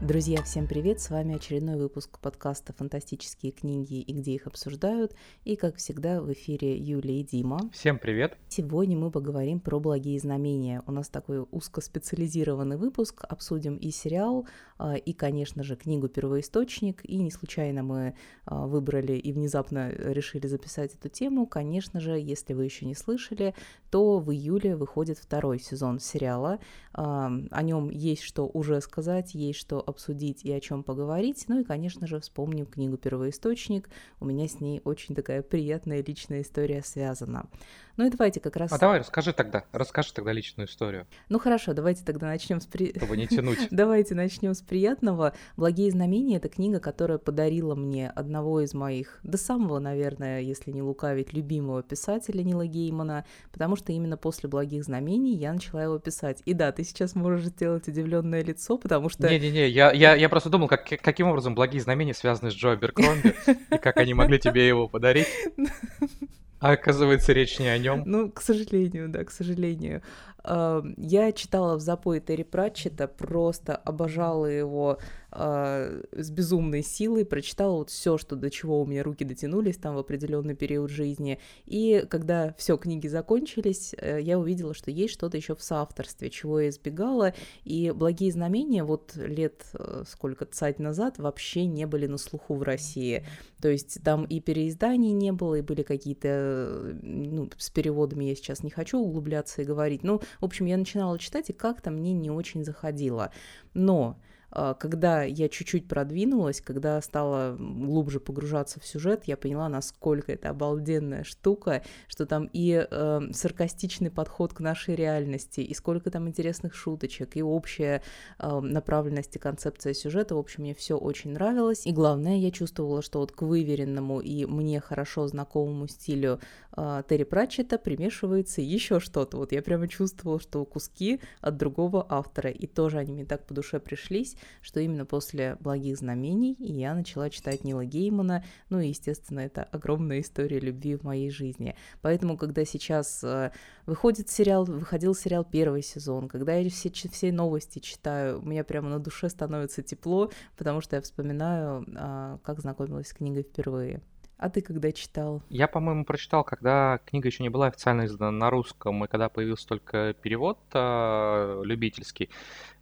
Друзья, всем привет! С вами очередной выпуск подкаста «Фантастические книги и где их обсуждают». И, как всегда, в эфире Юлия и Дима. Всем привет! Сегодня мы поговорим про «Благие знамения». У нас такой узкоспециализированный выпуск. Обсудим и сериал, а, и, конечно же, книгу «Первоисточник». И не случайно мы а, выбрали и внезапно решили записать эту тему. Конечно же, если вы еще не слышали, то в июле выходит второй сезон сериала. О нем есть что уже сказать, есть что обсудить и о чем поговорить. Ну и, конечно же, вспомним книгу «Первоисточник». У меня с ней очень такая приятная личная история связана. Ну и давайте как раз... А давай расскажи тогда, расскажи тогда личную историю. Ну хорошо, давайте тогда начнем с... При... Чтобы не тянуть. давайте начнем с приятного. «Благие знамения» — это книга, которая подарила мне одного из моих, до самого, наверное, если не лукавить, любимого писателя Нила Геймана, потому что именно после «Благих знамений» я начала его писать. И да, ты сейчас можешь сделать удивленное лицо, потому что... Не-не-не, я, я, я просто думал, как, каким образом «Благие знамения» связаны с Джо Беркромби, и как они могли тебе его подарить. А оказывается, речь не о нем. Ну, к сожалению, да, к сожалению. Я читала в запое Терри Пратчета, просто обожала его э, с безумной силой, прочитала вот все, что до чего у меня руки дотянулись там в определенный период жизни. И когда все книги закончились, э, я увидела, что есть что-то еще в соавторстве, чего я избегала. И благие знамения вот лет э, сколько цать назад вообще не были на слуху в России. То есть там и переизданий не было, и были какие-то, ну, с переводами я сейчас не хочу углубляться и говорить. Ну, в общем, я начинала читать, и как-то мне не очень заходило. Но когда я чуть-чуть продвинулась, когда стала глубже погружаться в сюжет, я поняла, насколько это обалденная штука, что там и э, саркастичный подход к нашей реальности, и сколько там интересных шуточек, и общая э, направленность и концепция сюжета. В общем, мне все очень нравилось. И главное, я чувствовала, что вот к выверенному и мне хорошо знакомому стилю э, Терри Пратчета примешивается еще что-то. Вот я прямо чувствовала, что куски от другого автора, и тоже они мне так по душе пришлись что именно после «Благих знамений» я начала читать Нила Геймана, ну и, естественно, это огромная история любви в моей жизни. Поэтому, когда сейчас э, выходит сериал, выходил сериал первый сезон, когда я все, все новости читаю, у меня прямо на душе становится тепло, потому что я вспоминаю, а, как знакомилась с книгой впервые. А ты когда читал? Я, по-моему, прочитал, когда книга еще не была официально издана на русском, и когда появился только перевод э, любительский.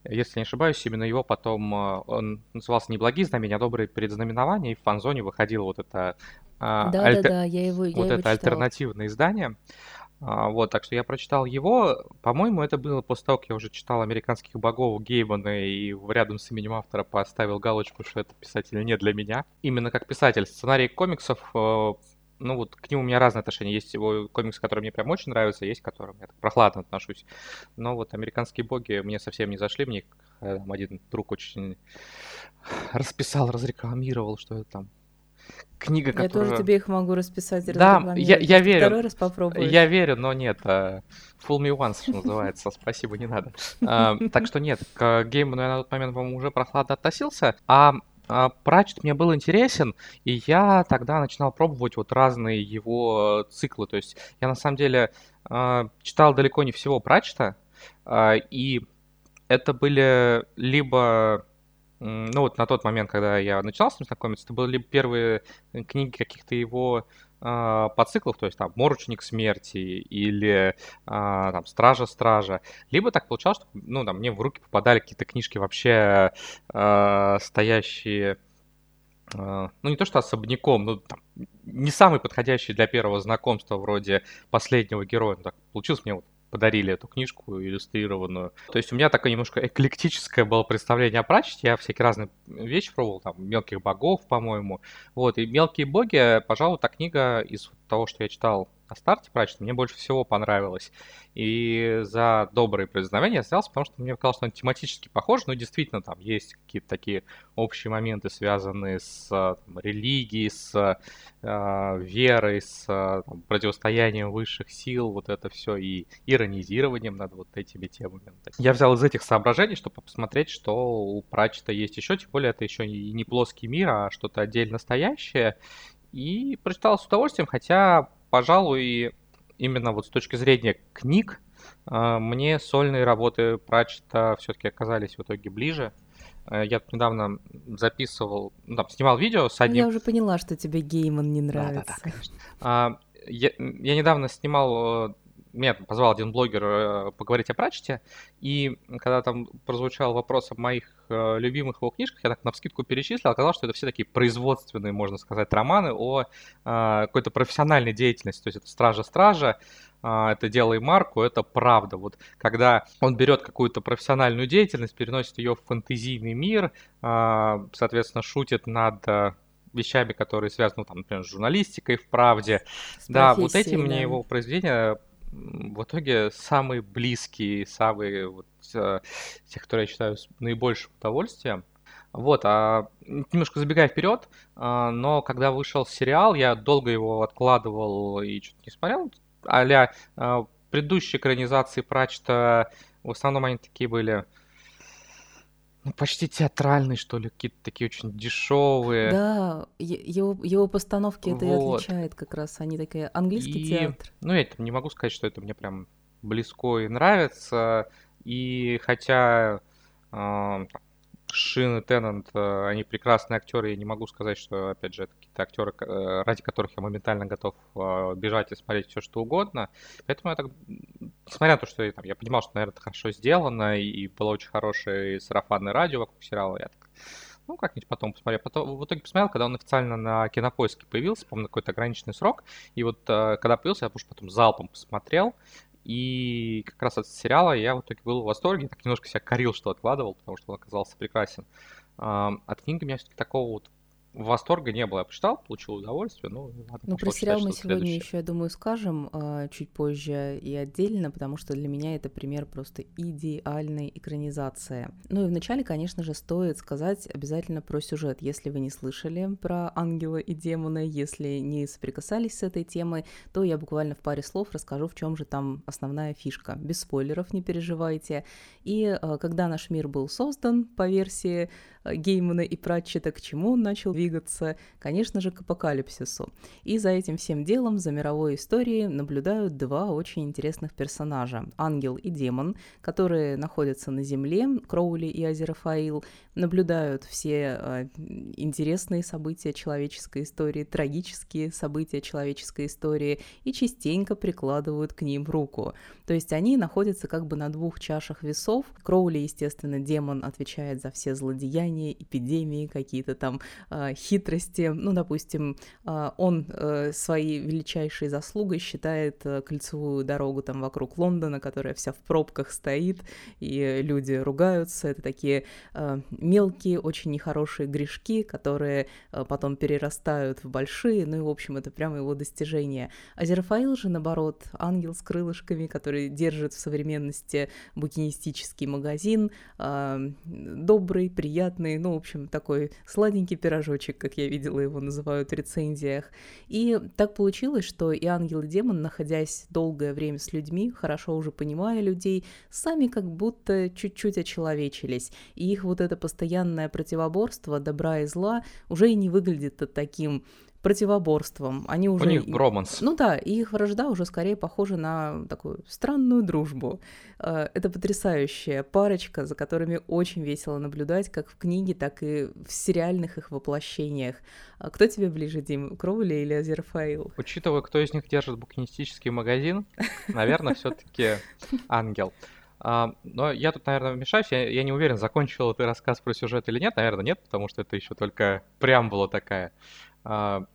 Если не ошибаюсь, именно его потом, э, он назывался не «Благие знамения», а «Добрые предзнаменования», и в фанзоне выходило вот это, э, да, альтер... да, да, я его, я вот его это альтернативное издание. А, вот, так что я прочитал его. По-моему, это было после того, как я уже читал «Американских богов» Гейбана и рядом с именем автора поставил галочку, что это писатель не для меня. Именно как писатель. Сценарий комиксов, э, ну вот к нему у меня разные отношения. Есть его комиксы, которые мне прям очень нравятся, есть к которым я так прохладно отношусь. Но вот «Американские боги» мне совсем не зашли. Мне э, один друг очень расписал, разрекламировал, что это там книга, я которая... Я тоже тебе их могу расписать. Да, я, я верю. Второй раз попробуешь. Я верю, но нет. Uh, fool me once, что называется. Спасибо, не надо. Uh, так что нет, к гейму я на тот момент, по-моему, уже прохладно относился. А а Пратчет мне был интересен, и я тогда начинал пробовать вот разные его циклы. То есть я на самом деле читал далеко не всего Пратчета, и это были либо ну вот на тот момент, когда я начинал с ним знакомиться, это были первые э, книги каких-то его э, подциклов, то есть там «Морочник смерти» или э, там «Стража-стража», либо так получалось, что ну, там, мне в руки попадали какие-то книжки вообще э, стоящие ну, не то что особняком, но там, не самый подходящий для первого знакомства вроде последнего героя. Ну, так получилось мне вот подарили эту книжку иллюстрированную. То есть у меня такое немножко эклектическое было представление о прачете. Я всякие разные вещи пробовал, там, «Мелких богов», по-моему. Вот, и «Мелкие боги», пожалуй, та книга из того, что я читал на старте прачета, мне больше всего понравилось. И за добрые предзнамения я взялся, потому что мне казалось, что он тематически похож, но действительно там есть какие-то такие общие моменты, связанные с там, религией, с э, верой, с там, противостоянием высших сил, вот это все, и иронизированием над вот этими темами. Я взял из этих соображений, чтобы посмотреть, что у Прачета есть еще, тем более это еще и не плоский мир, а что-то отдельно настоящее. И прочитал с удовольствием, хотя, пожалуй, именно вот с точки зрения книг, а, мне сольные работы Пратчета все-таки оказались в итоге ближе. Э, я тут недавно записывал, ну, там, снимал видео с одним... я уже поняла, что тебе Гейман не Да, да, да, нравится. конечно. А, я, я недавно снимал, э, меня позвал один блогер э, поговорить о прачете, и когда там прозвучал вопрос о моих э, любимых его книжках, я так навскидку перечислил, оказалось, что это все такие производственные, можно сказать, романы о э, какой-то профессиональной деятельности, то есть это «Стража-стража», это «Делай марку», это правда. Вот когда он берет какую-то профессиональную деятельность, переносит ее в фэнтезийный мир, соответственно, шутит над вещами, которые связаны, ну, там, например, с журналистикой, в правде. С Да, вот эти профессией, мне да. его произведения в итоге самые близкие, самые вот э, те, которые я считаю с наибольшим удовольствием. Вот, а немножко забегая вперед, а, но когда вышел сериал, я долго его откладывал и что-то не смотрел. А-ля а, предыдущие экранизации Прачта, в основном они такие были, ну, почти театральные, что ли, какие-то такие очень дешевые. Да, е- его, его постановки это и Вот. отличает как раз. Они такие английский И, театр. ну, я там не могу сказать, что это мне прям близко и нравится. И хотя там, Шин и Теннант, э, они прекрасные актеры, я не могу сказать, что, опять же, это какие-то актеры, э, ради которых я моментально готов э, бежать и смотреть все, что угодно. Поэтому я так, несмотря на то, что там, я понимал, что, наверное, это хорошо сделано, и было очень хорошее сарафанное радио вокруг сериала, я так, ну, как-нибудь потом посмотрю. Потом, в итоге посмотрел, когда он официально на кинопоиске появился, на какой-то ограниченный срок. И вот э, когда появился, я уж потом залпом посмотрел. И как раз от сериала я в итоге был в восторге. Так немножко себя корил, что откладывал, потому что он оказался прекрасен. От книги у меня все-таки такого вот восторга не было. Я почитал, получил удовольствие. Ну, ладно, Ну, про сериал мы сегодня следующее. еще, я думаю, скажем а, чуть позже и отдельно, потому что для меня это пример просто идеальной экранизации. Ну и вначале, конечно же, стоит сказать обязательно про сюжет. Если вы не слышали про ангела и демона, если не соприкасались с этой темой, то я буквально в паре слов расскажу, в чем же там основная фишка. Без спойлеров, не переживайте. И а, когда наш мир был создан по версии Геймана и Пратчета, к чему он начал двигаться? Конечно же, к апокалипсису. И за этим всем делом, за мировой историей наблюдают два очень интересных персонажа. Ангел и демон, которые находятся на Земле, Кроули и Азерафаил, наблюдают все э, интересные события человеческой истории, трагические события человеческой истории и частенько прикладывают к ним руку. То есть они находятся как бы на двух чашах весов. Кроули, естественно, демон отвечает за все злодеяния, эпидемии, какие-то там э, хитрости. Ну, допустим, э, он э, своей величайшей заслугой считает э, кольцевую дорогу там вокруг Лондона, которая вся в пробках стоит, и люди ругаются. Это такие э, мелкие, очень нехорошие грешки, которые э, потом перерастают в большие. Ну и, в общем, это прямо его достижение. Азерфаил же, наоборот, ангел с крылышками, который держит в современности букинистический магазин, э, добрый, приятный, ну, в общем, такой сладенький пирожочек, как я видела его называют в рецензиях. И так получилось, что и ангел, и демон, находясь долгое время с людьми, хорошо уже понимая людей, сами как будто чуть-чуть очеловечились. И их вот это постоянное противоборство добра и зла уже и не выглядит таким противоборством. Они уже... У них броманс. Ну да, и их вражда уже скорее похожа на такую странную дружбу. Э, Это потрясающая парочка, за которыми очень весело наблюдать, как в книге, так и в сериальных их воплощениях. А Кто тебе ближе, Дим, Кроули или Азерфаил? Учитывая, кто из них держит букинистический магазин, наверное, все-таки ангел. А, но я тут, наверное, вмешаюсь. Я, я не уверен, закончил ты рассказ про сюжет или нет. Наверное, нет, потому что это еще только преамбула такая. А,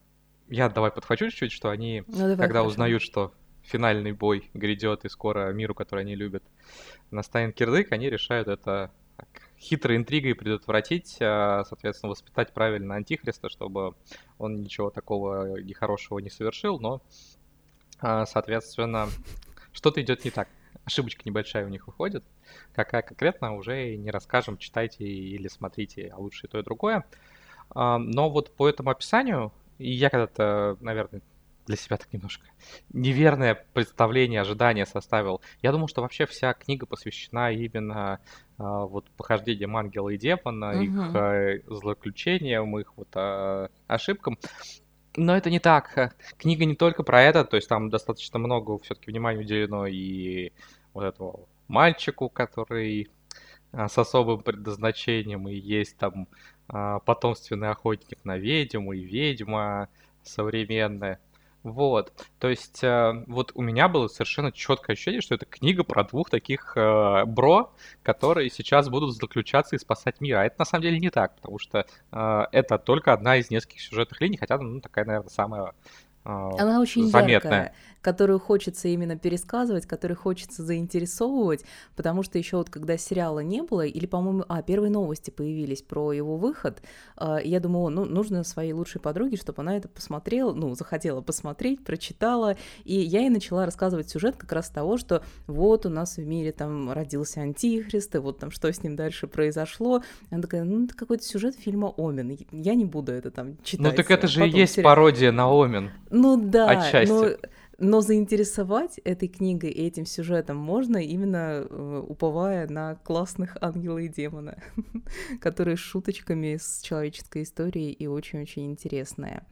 я давай подхвачу чуть-чуть, что они, Ну, давай, когда хорошо. узнают, что финальный бой грядет и скоро миру, который они любят, настанет кирдык, они решают это так, хитрой интригой предотвратить, а, соответственно, воспитать правильно Антихриста, чтобы он ничего такого нехорошего не совершил, но, а, соответственно, что-то идет не так. Ошибочка небольшая у них выходит. Какая конкретно, уже не расскажем, читайте или смотрите, а лучше и то, и другое. А, Но вот по этому описанию, и я когда-то, наверное, для себя так немножко неверное представление, ожидание составил. Я думал, что вообще вся книга посвящена именно а, вот похождениям ангела и демона, их Мгм. э, злоключениям, их вот а, ошибкам. Но это не так. Книга не только про это, то есть там достаточно много все-таки внимания уделено и вот этому мальчику, который а, с особым предназначением, и есть там а, потомственный охотник на ведьму, и ведьма современная. Вот, то есть э, вот у меня было совершенно четкое ощущение, что это книга про двух таких э, бро, которые сейчас будут заключаться и спасать мир. А это на самом деле не так, потому что э, это только одна из нескольких сюжетных линий, хотя, ну, такая, наверное, самая она очень заметная. яркая которую хочется именно пересказывать, которую хочется заинтересовывать, потому что еще вот когда сериала не было, или, по-моему, а, первые новости появились про его выход, э, я думала, ну, нужно своей лучшей подруге, чтобы она это посмотрела, ну, захотела посмотреть, прочитала, и я ей начала рассказывать сюжет как раз того, что вот у нас в мире там родился антихрист, и вот там что с ним дальше произошло. Она такая, ну, это какой-то сюжет фильма «Омен», я не буду это там читать. Ну, так это же и есть сериал. пародия на «Омен». Ну, да. Отчасти. Но но заинтересовать этой книгой и этим сюжетом можно именно э, уповая на классных ангела и демона, которые с шуточками с человеческой историей и очень-очень интересные.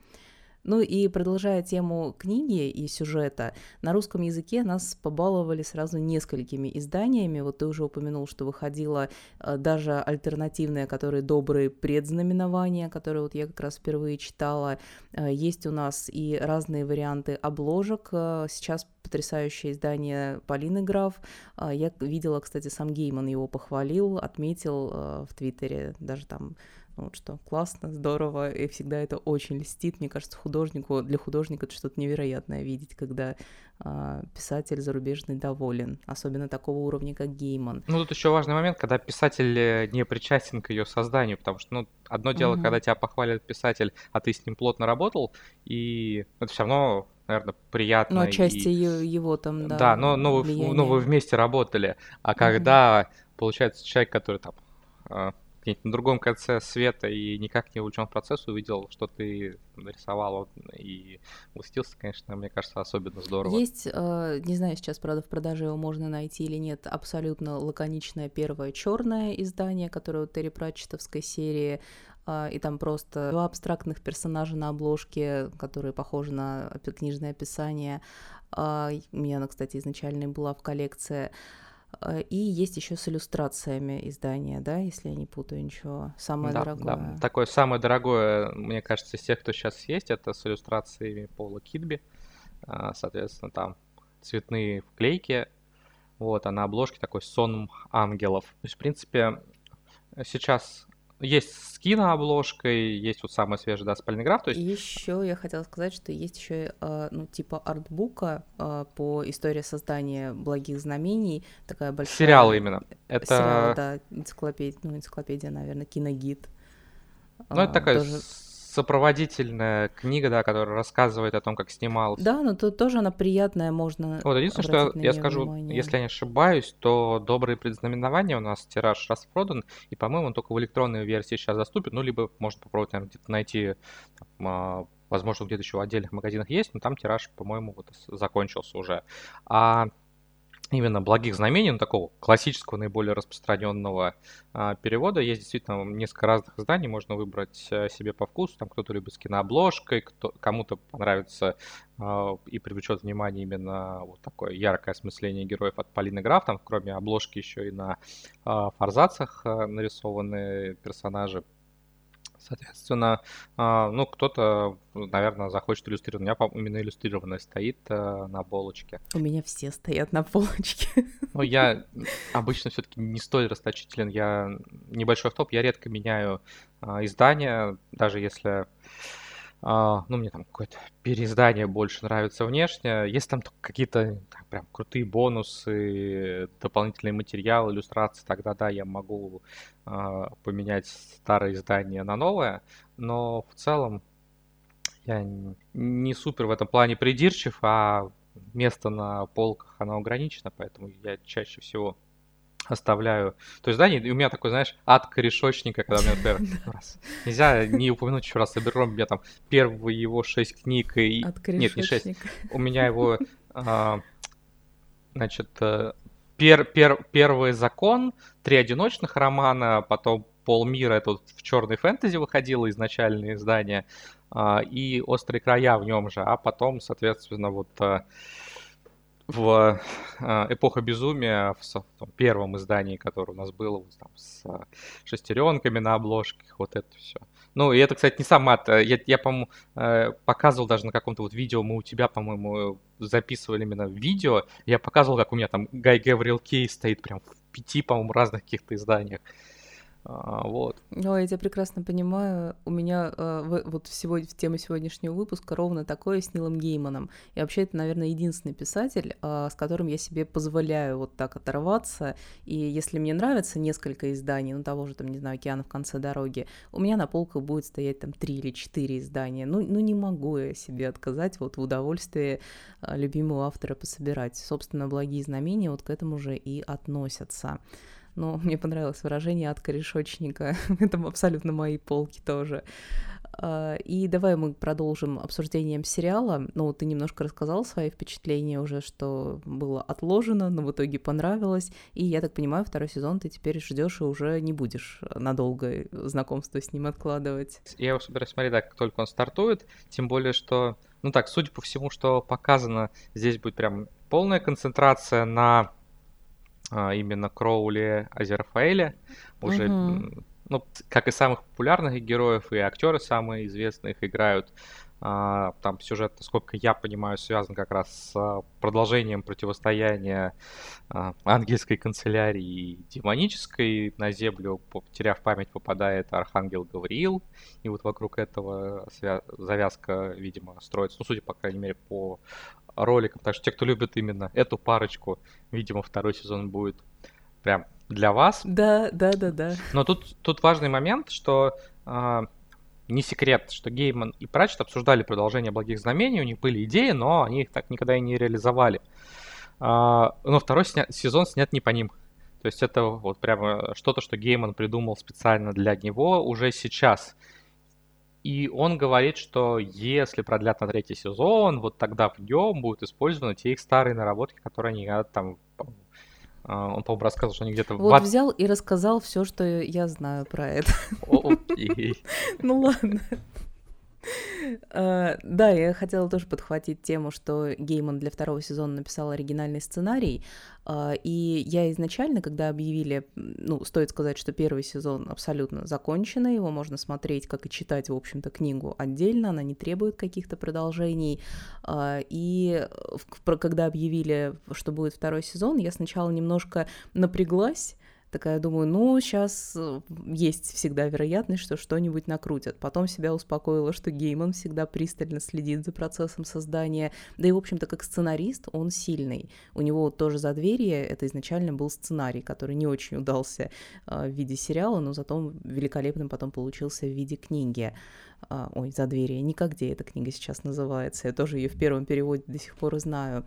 Ну и продолжая тему книги и сюжета, на русском языке нас побаловали сразу несколькими изданиями. Вот ты уже упомянул, что выходила э, даже альтернативная, которые добрые предзнаменования, которые вот я как раз впервые читала. Э, есть у нас и разные варианты обложек. Э, сейчас потрясающее издание Полины Граф. Я видела, кстати, сам Гейман его похвалил, отметил в Твиттере, даже там вот что классно, здорово, и всегда это очень льстит. Мне кажется, художнику, для художника это что-то невероятное видеть, когда э, писатель зарубежный доволен, особенно такого уровня, как Гейман. Ну, тут еще важный момент, когда писатель э, не причастен к ее созданию, потому что, ну, одно дело, угу. когда тебя похвалит писатель, а ты с ним плотно работал, и это все равно наверное, приятно. Ну, отчасти и... его там, да. Да, но, но, вы, но вы вместе работали. А когда, угу. получается, человек, который там а, где-нибудь на другом конце света и никак не увлечен в процесс, увидел, что ты нарисовал и усетился, конечно, мне кажется, особенно здорово. Есть, э, не знаю, сейчас, правда, в продаже его можно найти или нет, абсолютно лаконичное первое черное издание, которое у Терри Пратчетовской серии, э, и там просто два абстрактных персонажа на обложке, которые похожи на книжное описание. Э, у меня она, кстати, изначально была в коллекции. Э, и есть еще с иллюстрациями издания, да, если я не путаю ничего. Самое да, дорогое. Да. Такое самое дорогое, мне кажется, из тех, кто сейчас есть, это с иллюстрациями Пола Кидби. А, соответственно, там цветные вклейки. Вот, а на обложке такой сон ангелов. То есть, в принципе, сейчас есть с кинообложкой, есть вот самая свежая, да, спальный граф. То есть... Еще я хотела сказать, что есть еще, э, ну, типа артбука э, по истории создания благих знамений, такая большая... Сериал именно. Это... Сериал, да, энциклопедия, ну, энциклопедия, наверное, киногид. Ну, это такая тоже сопроводительная книга, да, которая рассказывает о том, как снимал. Да, но тут тоже она приятная, можно. Вот единственное, что я, я скажу, внимание. если я не ошибаюсь, то добрые предзнаменования у нас тираж распродан, и, по-моему, он только в электронной версии сейчас доступен, ну, либо можно попробовать, наверное, где-то найти а, возможно, где-то еще в отдельных магазинах есть, но там тираж, по-моему, вот закончился уже. А именно благих знамений, ну, такого классического, наиболее распространенного а, перевода. Есть действительно несколько разных изданий, можно выбрать а, себе по вкусу. Там кто-то любит с кинообложкой, кто, кому-то понравится а, и привлечет внимание именно вот такое яркое осмысление героев от Полины Граф. Там, кроме обложки, еще и на а, форзацах а, нарисованы персонажи. Соответственно, а, ну, кто-то, наверное, захочет иллюстрировать. У меня, именно иллюстрированное стоит э, на полочке. У меня все стоят на полочке. Ну, я обычно все-таки не столь расточителен. Я небольшой топ, я редко меняю а, издания, даже если Uh, ну, мне там какое-то переиздание больше нравится внешне. Если там какие-то прям крутые бонусы, дополнительные материалы, иллюстрации, тогда да, я могу uh, поменять старое издание на новое. Но в целом я не супер в этом плане придирчив, а место на полках оно ограничено, поэтому я чаще всего оставляю. То есть, да, у меня такой, знаешь, ад корешочника, когда мне, например, раз, нельзя не упомянуть еще раз Аберром, у меня там первые его шесть книг и... Нет, не шесть. У меня его, а, значит, э, пер, пер, первый закон, три одиночных романа, потом полмира, это вот в черной фэнтези выходило изначальное издание, а, и острые края в нем же, а потом, соответственно, вот э, в э, эпоха безумия, в там, первом издании, которое у нас было, там, с шестеренками на обложках, вот это все. Ну, и это, кстати, не сам мат. Я, я по-моему, э, показывал даже на каком-то вот видео, мы у тебя, по-моему, записывали именно видео. Я показывал, как у меня там Гай Гаврил Кей стоит прям в пяти, по-моему, разных каких-то изданиях. А, вот. О, я тебя прекрасно понимаю. У меня э, вот всего, в тему сегодняшнего выпуска ровно такое с Нилом Гейманом. И вообще это, наверное, единственный писатель, э, с которым я себе позволяю вот так оторваться. И если мне нравится несколько изданий, ну того же, там, не знаю, «Океана в конце дороги», у меня на полках будет стоять там три или четыре издания. Ну, ну не могу я себе отказать вот в удовольствии э, любимого автора пособирать. Собственно, «Благие знамения» вот к этому же и относятся но мне понравилось выражение от корешочника. Это абсолютно мои полки тоже. А, и давай мы продолжим обсуждением сериала. Ну, ты немножко рассказал свои впечатления уже, что было отложено, но в итоге понравилось. И я так понимаю, второй сезон ты теперь ждешь и уже не будешь надолго знакомство с ним откладывать. Я его собираюсь смотреть, так, как только он стартует. Тем более, что, ну так, судя по всему, что показано, здесь будет прям полная концентрация на именно Кроули Азерфаэля, уже, угу. Ну, как и самых популярных героев, и актеры самые известные их играют. А, там сюжет, насколько я понимаю, связан как раз с продолжением противостояния а, ангельской канцелярии и демонической. На землю, потеряв память, попадает архангел Гавриил. И вот вокруг этого завязка, видимо, строится, ну, судя, по крайней мере, по роликам. Так что те, кто любит именно эту парочку, видимо, второй сезон будет прям для вас. Да, да, да, да. Но тут, тут важный момент, что э, не секрет, что Гейман и Пратчет обсуждали продолжение «Благих знамений», у них были идеи, но они их так никогда и не реализовали. Э, но второй сня... сезон снят не по ним. То есть это вот прямо что-то, что Гейман придумал специально для него уже сейчас. И он говорит, что если продлят на третий сезон, вот тогда в нем будут использованы те их старые наработки, которые они там а, он, по-моему, рассказывал, что они где-то... Вот в... взял и рассказал все, что я знаю про это. Ну ладно. Uh, да, я хотела тоже подхватить тему, что Гейман для второго сезона написал оригинальный сценарий, uh, и я изначально, когда объявили, ну, стоит сказать, что первый сезон абсолютно законченный, его можно смотреть, как и читать, в общем-то, книгу отдельно, она не требует каких-то продолжений, uh, и когда объявили, что будет второй сезон, я сначала немножко напряглась, Такая думаю, ну, сейчас э, есть всегда вероятность, что что-нибудь накрутят. Потом себя успокоила, что Гейман всегда пристально следит за процессом создания. Да и, в общем-то, как сценарист он сильный. У него тоже за «Задверье» это изначально был сценарий, который не очень удался э, в виде сериала, но зато великолепным потом получился в виде книги. Uh, ой, за «Задверье», где эта книга сейчас называется. Я тоже ее в первом переводе до сих пор знаю.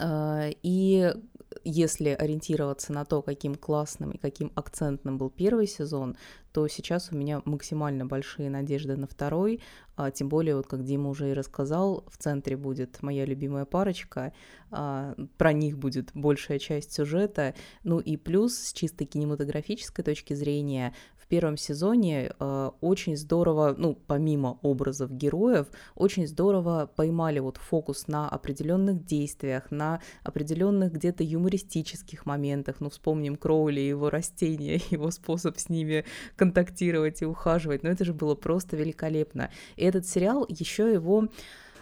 Uh, и если ориентироваться на то, каким классным и каким акцентным был первый сезон, то сейчас у меня максимально большие надежды на второй, а, тем более, вот как Дима уже и рассказал, в центре будет моя любимая парочка, а, про них будет большая часть сюжета, ну и плюс с чисто кинематографической точки зрения первом сезоне э, очень здорово, ну, помимо образов героев, очень здорово поймали вот фокус на определенных действиях, на определенных где-то юмористических моментах. Ну, вспомним Кроули, его растения, его способ с ними контактировать и ухаживать. Но это же было просто великолепно. И этот сериал еще его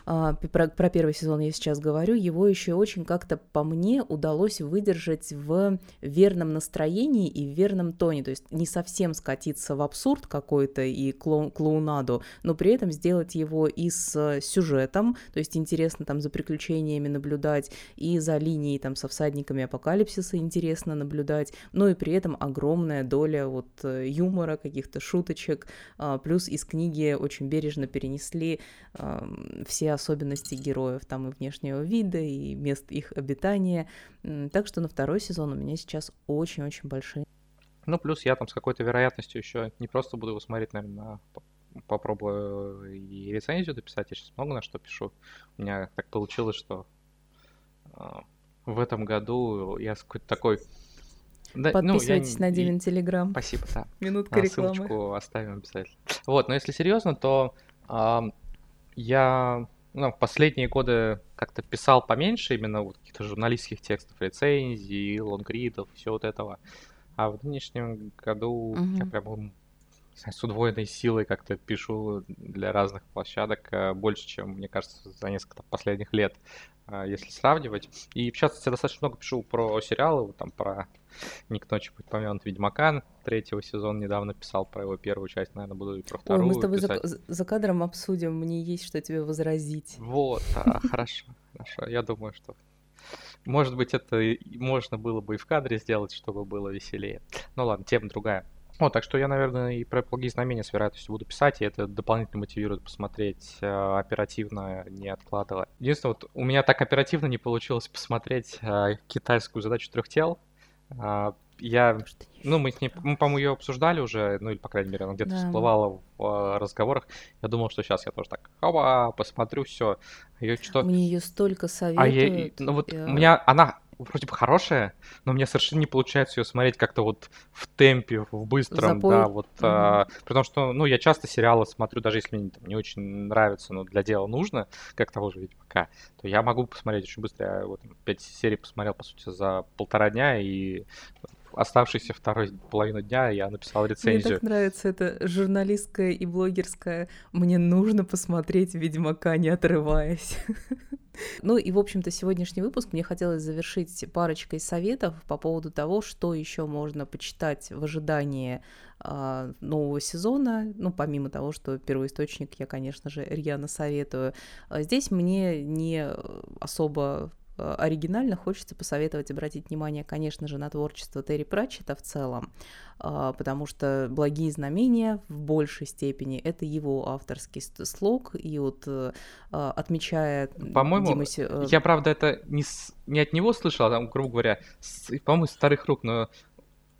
про, про первый сезон я сейчас говорю, его еще очень как-то по мне удалось выдержать в верном настроении и в верном тоне, то есть не совсем скатиться в абсурд какой-то и клоу, клоунаду, но при этом сделать его и с сюжетом, то есть интересно там за приключениями наблюдать, и за линией там со всадниками апокалипсиса интересно наблюдать, но и при этом огромная доля вот э, юмора, каких-то шуточек, а, плюс из книги очень бережно перенесли все особенности героев, там и внешнего вида, и мест их обитания. Так что на второй сезон у меня сейчас очень-очень большие. Ну, плюс я там с какой-то вероятностью еще не просто буду его смотреть, наверное, попробую и рецензию дописать. Я сейчас много на что пишу. У меня так получилось, что э, в этом году я с какой-то такой... Да, Подписывайтесь ну, я... на Димин Телеграм. Спасибо, да. Минутка а, рекламы. Ссылочку оставим обязательно. Вот, но если серьезно, то э, я ну, в последние годы как-то писал поменьше именно вот каких-то журналистских текстов, рецензий, лонгридов, все вот этого. А в нынешнем году угу. я прям с удвоенной силой как-то пишу для разных площадок э, больше, чем, мне кажется, за несколько последних лет, э, если сравнивать. И, в частности, я достаточно много пишу про сериалы, там, про «Ник ночи быть помянут Ведьмака» третьего сезона недавно писал про его первую часть, наверное, буду и про вторую Ой, мы с тобой за, за кадром обсудим, мне есть что тебе возразить. Вот, а, хорошо, хорошо, я думаю, что может быть, это можно было бы и в кадре сделать, чтобы было веселее. Ну ладно, тема другая. Ну, так что я, наверное, и про благие знамения с вероятностью буду писать, и это дополнительно мотивирует посмотреть э, оперативно, не откладывая. Единственное, вот у меня так оперативно не получилось посмотреть э, китайскую задачу трех тел. Э, я, ну, мы, с ней, мы, по-моему, ее обсуждали уже, ну, или, по крайней мере, она где-то да. всплывала в э, разговорах. Я думал, что сейчас я тоже так, хава, посмотрю все. Ее что... Мне ее столько советуют. А я, ну, вот я... у меня она вроде бы хорошая, но мне совершенно не получается ее смотреть как-то вот в темпе, в быстром, Запой. да, вот. Угу. А, потому что, ну, я часто сериалы смотрю, даже если мне там, не очень нравится, но для дела нужно, как того же Ведьмака, то я могу посмотреть очень быстро. Я вот пять серий посмотрел, по сути, за полтора дня, и оставшуюся второй половину дня я написал рецензию. Мне так нравится это журналистская и блогерская. Мне нужно посмотреть Ведьмака, не отрываясь. Ну и, в общем-то, сегодняшний выпуск мне хотелось завершить парочкой советов по поводу того, что еще можно почитать в ожидании э, нового сезона. Ну, помимо того, что первоисточник я, конечно же, рьяно советую. А здесь мне не особо оригинально, хочется посоветовать обратить внимание, конечно же, на творчество Терри Пратчета в целом, а, потому что «Благие знамения» в большей степени это его авторский слог, и вот э, а, отмечая... По-моему, Димаси... Э, я, правда, это не, с... не от него слышал, а там, грубо говоря, с... по-моему, старых рук, но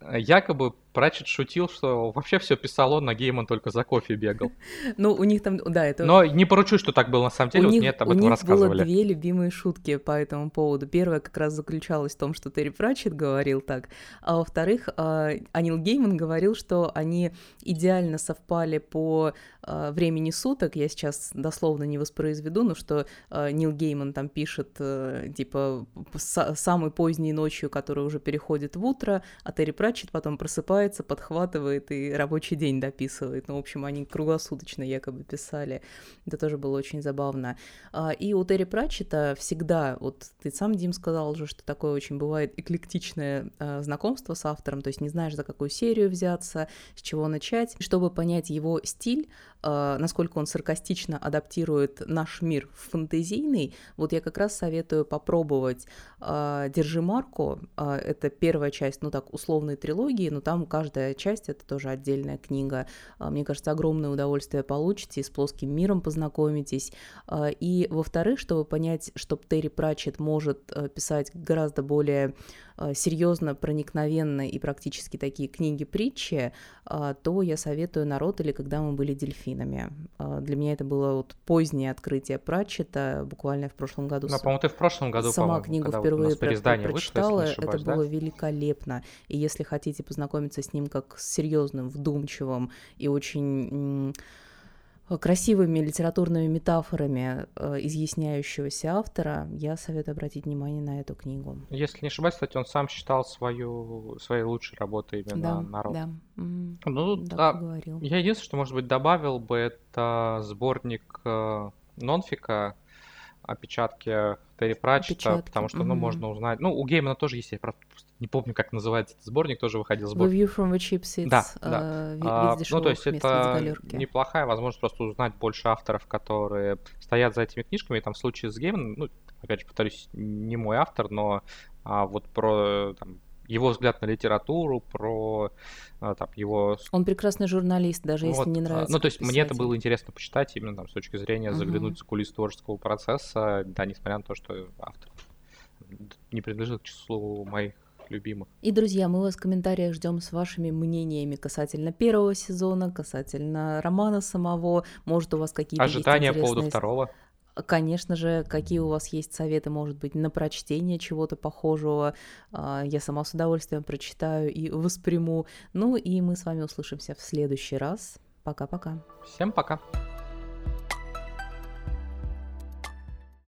якобы Пратчет шутил, что вообще все писал он, на Гейман только за кофе бегал. Ну, у них там, да, это... Но не поручу, что так было на самом деле, у вот них, нет, об этом рассказывали. У них было две любимые шутки по этому поводу. Первая как раз заключалась в том, что Терри Пратчет говорил так, а во-вторых, а, Анил Гейман говорил, что они идеально совпали по а, времени суток, я сейчас дословно не воспроизведу, но что Нил Гейман там пишет, э, типа, самой поздней ночью, которая уже переходит в утро, а Терри Пратчет потом просыпается просыпается, подхватывает и рабочий день дописывает. Ну, в общем, они круглосуточно якобы писали. Это тоже было очень забавно. А, и у Терри Пратчета всегда, вот ты сам, Дим, сказал уже, что такое очень бывает эклектичное а, знакомство с автором, то есть не знаешь, за какую серию взяться, с чего начать. Чтобы понять его стиль, насколько он саркастично адаптирует наш мир в фантазийный, вот я как раз советую попробовать «Держи марку». Это первая часть, ну так, условной трилогии, но там каждая часть это тоже отдельная книга. Мне кажется, огромное удовольствие получите, с плоским миром познакомитесь. И, во-вторых, чтобы понять, что Терри Пратчет может э, писать гораздо более э, серьезно, проникновенно и практически такие книги-притчи, а, то я советую «Народ» или «Когда мы были дельфинами». Для меня это было вот позднее открытие Пратчета, буквально в прошлом году. Ну, по-моему, ты в прошлом году, Сама книгу впервые про- прочитала, вышло, это да? было великолепно. И если хотите познакомиться с ним как с серьезным, вдумчивым и очень красивыми литературными метафорами э, изъясняющегося автора, я советую обратить внимание на эту книгу. Если не ошибаюсь, кстати, он сам считал свою, своей лучшей работой именно да, народ. Да, ну, да, говорил. Я единственное, что, может быть, добавил бы, это сборник э, Нонфика, опечатки Терри Пратчета, потому что, ну, можно узнать... Ну, у Геймана тоже есть, я просто не помню, как называется этот сборник, тоже выходил сборник. View from the Cheap Seats. Да, да. Э, а, ну, то есть это неплохая возможность просто узнать больше авторов, которые стоят за этими книжками. И там в случае с Гейманом, ну, опять же, повторюсь, не мой автор, но а, вот про там, его взгляд на литературу, про а, там, его... Он прекрасный журналист, даже вот, если не нравится. Ну, то есть писатель. мне это было интересно почитать именно там с точки зрения заглянуть uh-huh. за кулис творческого процесса, да, несмотря на то, что автор не принадлежит к числу моих любимых. И, друзья, мы вас в комментариях ждем с вашими мнениями касательно первого сезона, касательно романа самого. Может, у вас какие-то Ожидания по поводу второго? Конечно же, какие у вас есть советы, может быть, на прочтение чего-то похожего. А, я сама с удовольствием прочитаю и восприму. Ну и мы с вами услышимся в следующий раз. Пока-пока. Всем пока.